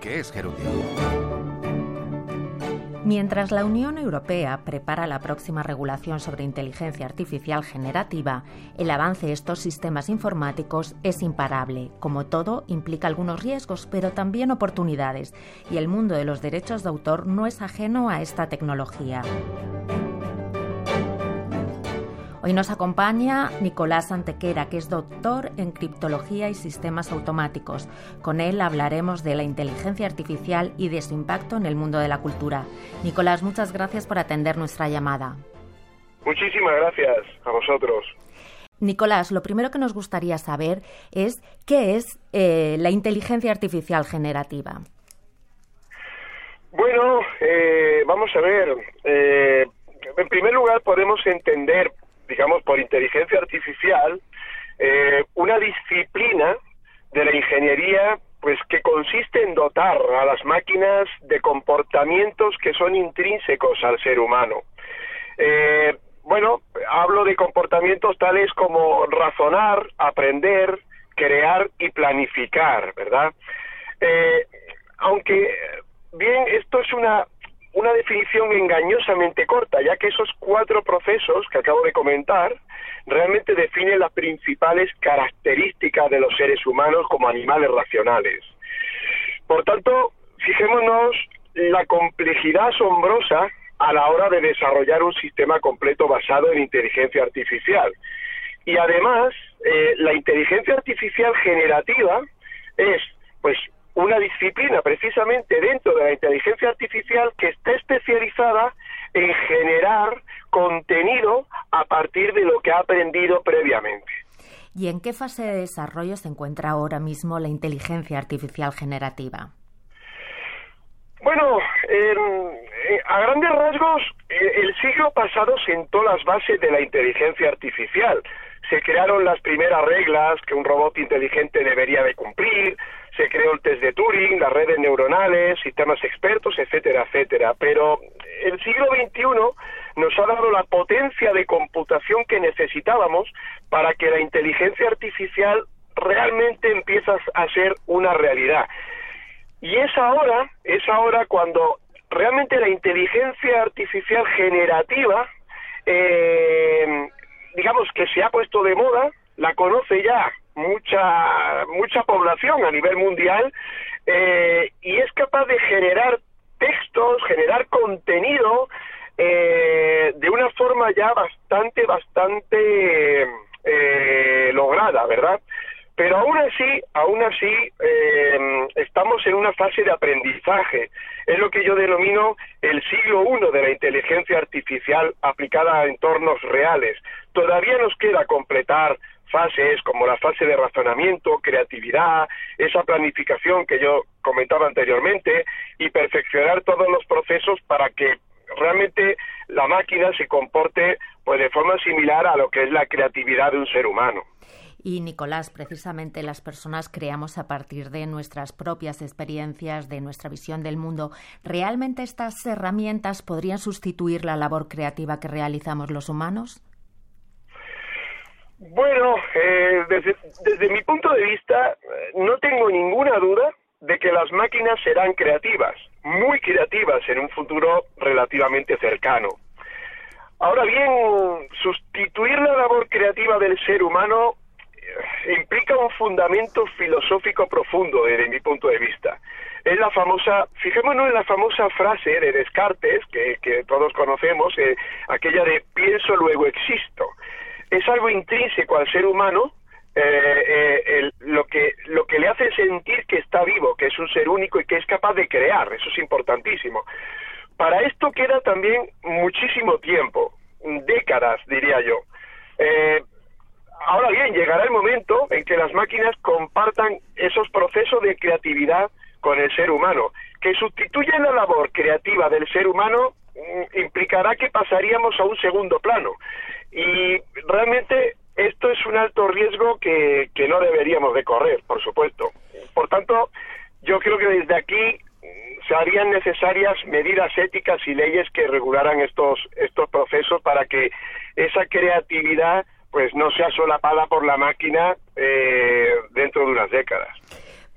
¿qué es gerundio? Mientras la Unión Europea prepara la próxima regulación sobre inteligencia artificial generativa, el avance de estos sistemas informáticos es imparable. Como todo, implica algunos riesgos, pero también oportunidades, y el mundo de los derechos de autor no es ajeno a esta tecnología. Hoy nos acompaña Nicolás Antequera, que es doctor en criptología y sistemas automáticos. Con él hablaremos de la inteligencia artificial y de su impacto en el mundo de la cultura. Nicolás, muchas gracias por atender nuestra llamada. Muchísimas gracias a vosotros. Nicolás, lo primero que nos gustaría saber es qué es eh, la inteligencia artificial generativa. Bueno, eh, vamos a ver. Eh, en primer lugar, podemos entender digamos, por inteligencia artificial, eh, una disciplina de la ingeniería pues que consiste en dotar a las máquinas de comportamientos que son intrínsecos al ser humano. Eh, bueno, hablo de comportamientos tales como razonar, aprender, crear y planificar, ¿verdad? Eh, aunque bien, esto es una una definición engañosamente corta, ya que esos cuatro procesos que acabo de comentar realmente definen las principales características de los seres humanos como animales racionales. Por tanto, fijémonos la complejidad asombrosa a la hora de desarrollar un sistema completo basado en inteligencia artificial. Y además, eh, la inteligencia artificial generativa es, pues, una disciplina precisamente dentro de la inteligencia artificial que está especializada en generar contenido a partir de lo que ha aprendido previamente. ¿Y en qué fase de desarrollo se encuentra ahora mismo la inteligencia artificial generativa? Bueno, eh, a grandes rasgos, eh, el siglo pasado sentó las bases de la inteligencia artificial. Se crearon las primeras reglas que un robot inteligente debería de cumplir, se creó el test de Turing, las redes neuronales, sistemas expertos, etcétera, etcétera. Pero el siglo XXI nos ha dado la potencia de computación que necesitábamos para que la inteligencia artificial realmente empiece a ser una realidad. Y es ahora, es ahora cuando realmente la inteligencia artificial generativa, eh, digamos que se ha puesto de moda, la conoce ya mucha mucha población a nivel mundial eh, y es capaz de generar textos, generar contenido eh, de una forma ya bastante bastante eh, lograda, ¿verdad? Pero aún así, aún así, estamos en una fase de aprendizaje. Es lo que yo denomino el siglo I de la inteligencia artificial aplicada a entornos reales. Todavía nos queda completar fases como la fase de razonamiento, creatividad, esa planificación que yo comentaba anteriormente y perfeccionar todos los procesos para que realmente la máquina se comporte pues de forma similar a lo que es la creatividad de un ser humano. Y Nicolás, precisamente las personas creamos a partir de nuestras propias experiencias, de nuestra visión del mundo. ¿Realmente estas herramientas podrían sustituir la labor creativa que realizamos los humanos? Bueno, eh, desde, mi punto de vista, eh, no tengo ninguna duda de que las máquinas serán creativas, muy creativas en un futuro relativamente cercano. Ahora bien, sustituir la labor creativa del ser humano implica un fundamento filosófico profundo desde mi punto de vista. Es la famosa, fijémonos en la famosa frase de Descartes, que, todos conocemos, aquella de pienso luego existo es algo intrínseco al ser humano eh, eh, lo que lo que le hace sentir que está vivo, que es un ser único y que es capaz de crear, eso es importantísimo. Para esto queda también muchísimo tiempo, décadas diría yo. Eh, ahora bien, llegará el momento en que las máquinas compartan esos procesos de creatividad con el ser humano, que sustituyan la labor creativa del ser humano mm, implicará que pasaríamos a un segundo plano y realmente esto es un alto riesgo que, que no deberíamos de correr, por supuesto. Por tanto, yo creo que desde aquí se harían necesarias medidas éticas y leyes que regularan estos estos procesos para que esa creatividad pues no sea solapada por la máquina eh, dentro de unas décadas.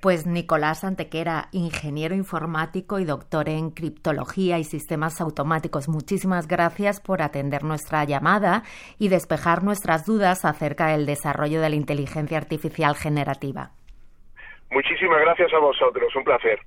Pues Nicolás Antequera, ingeniero informático y doctor en criptología y sistemas automáticos, muchísimas gracias por atender nuestra llamada y despejar nuestras dudas acerca del desarrollo de la inteligencia artificial generativa. Muchísimas gracias a vosotros, un placer.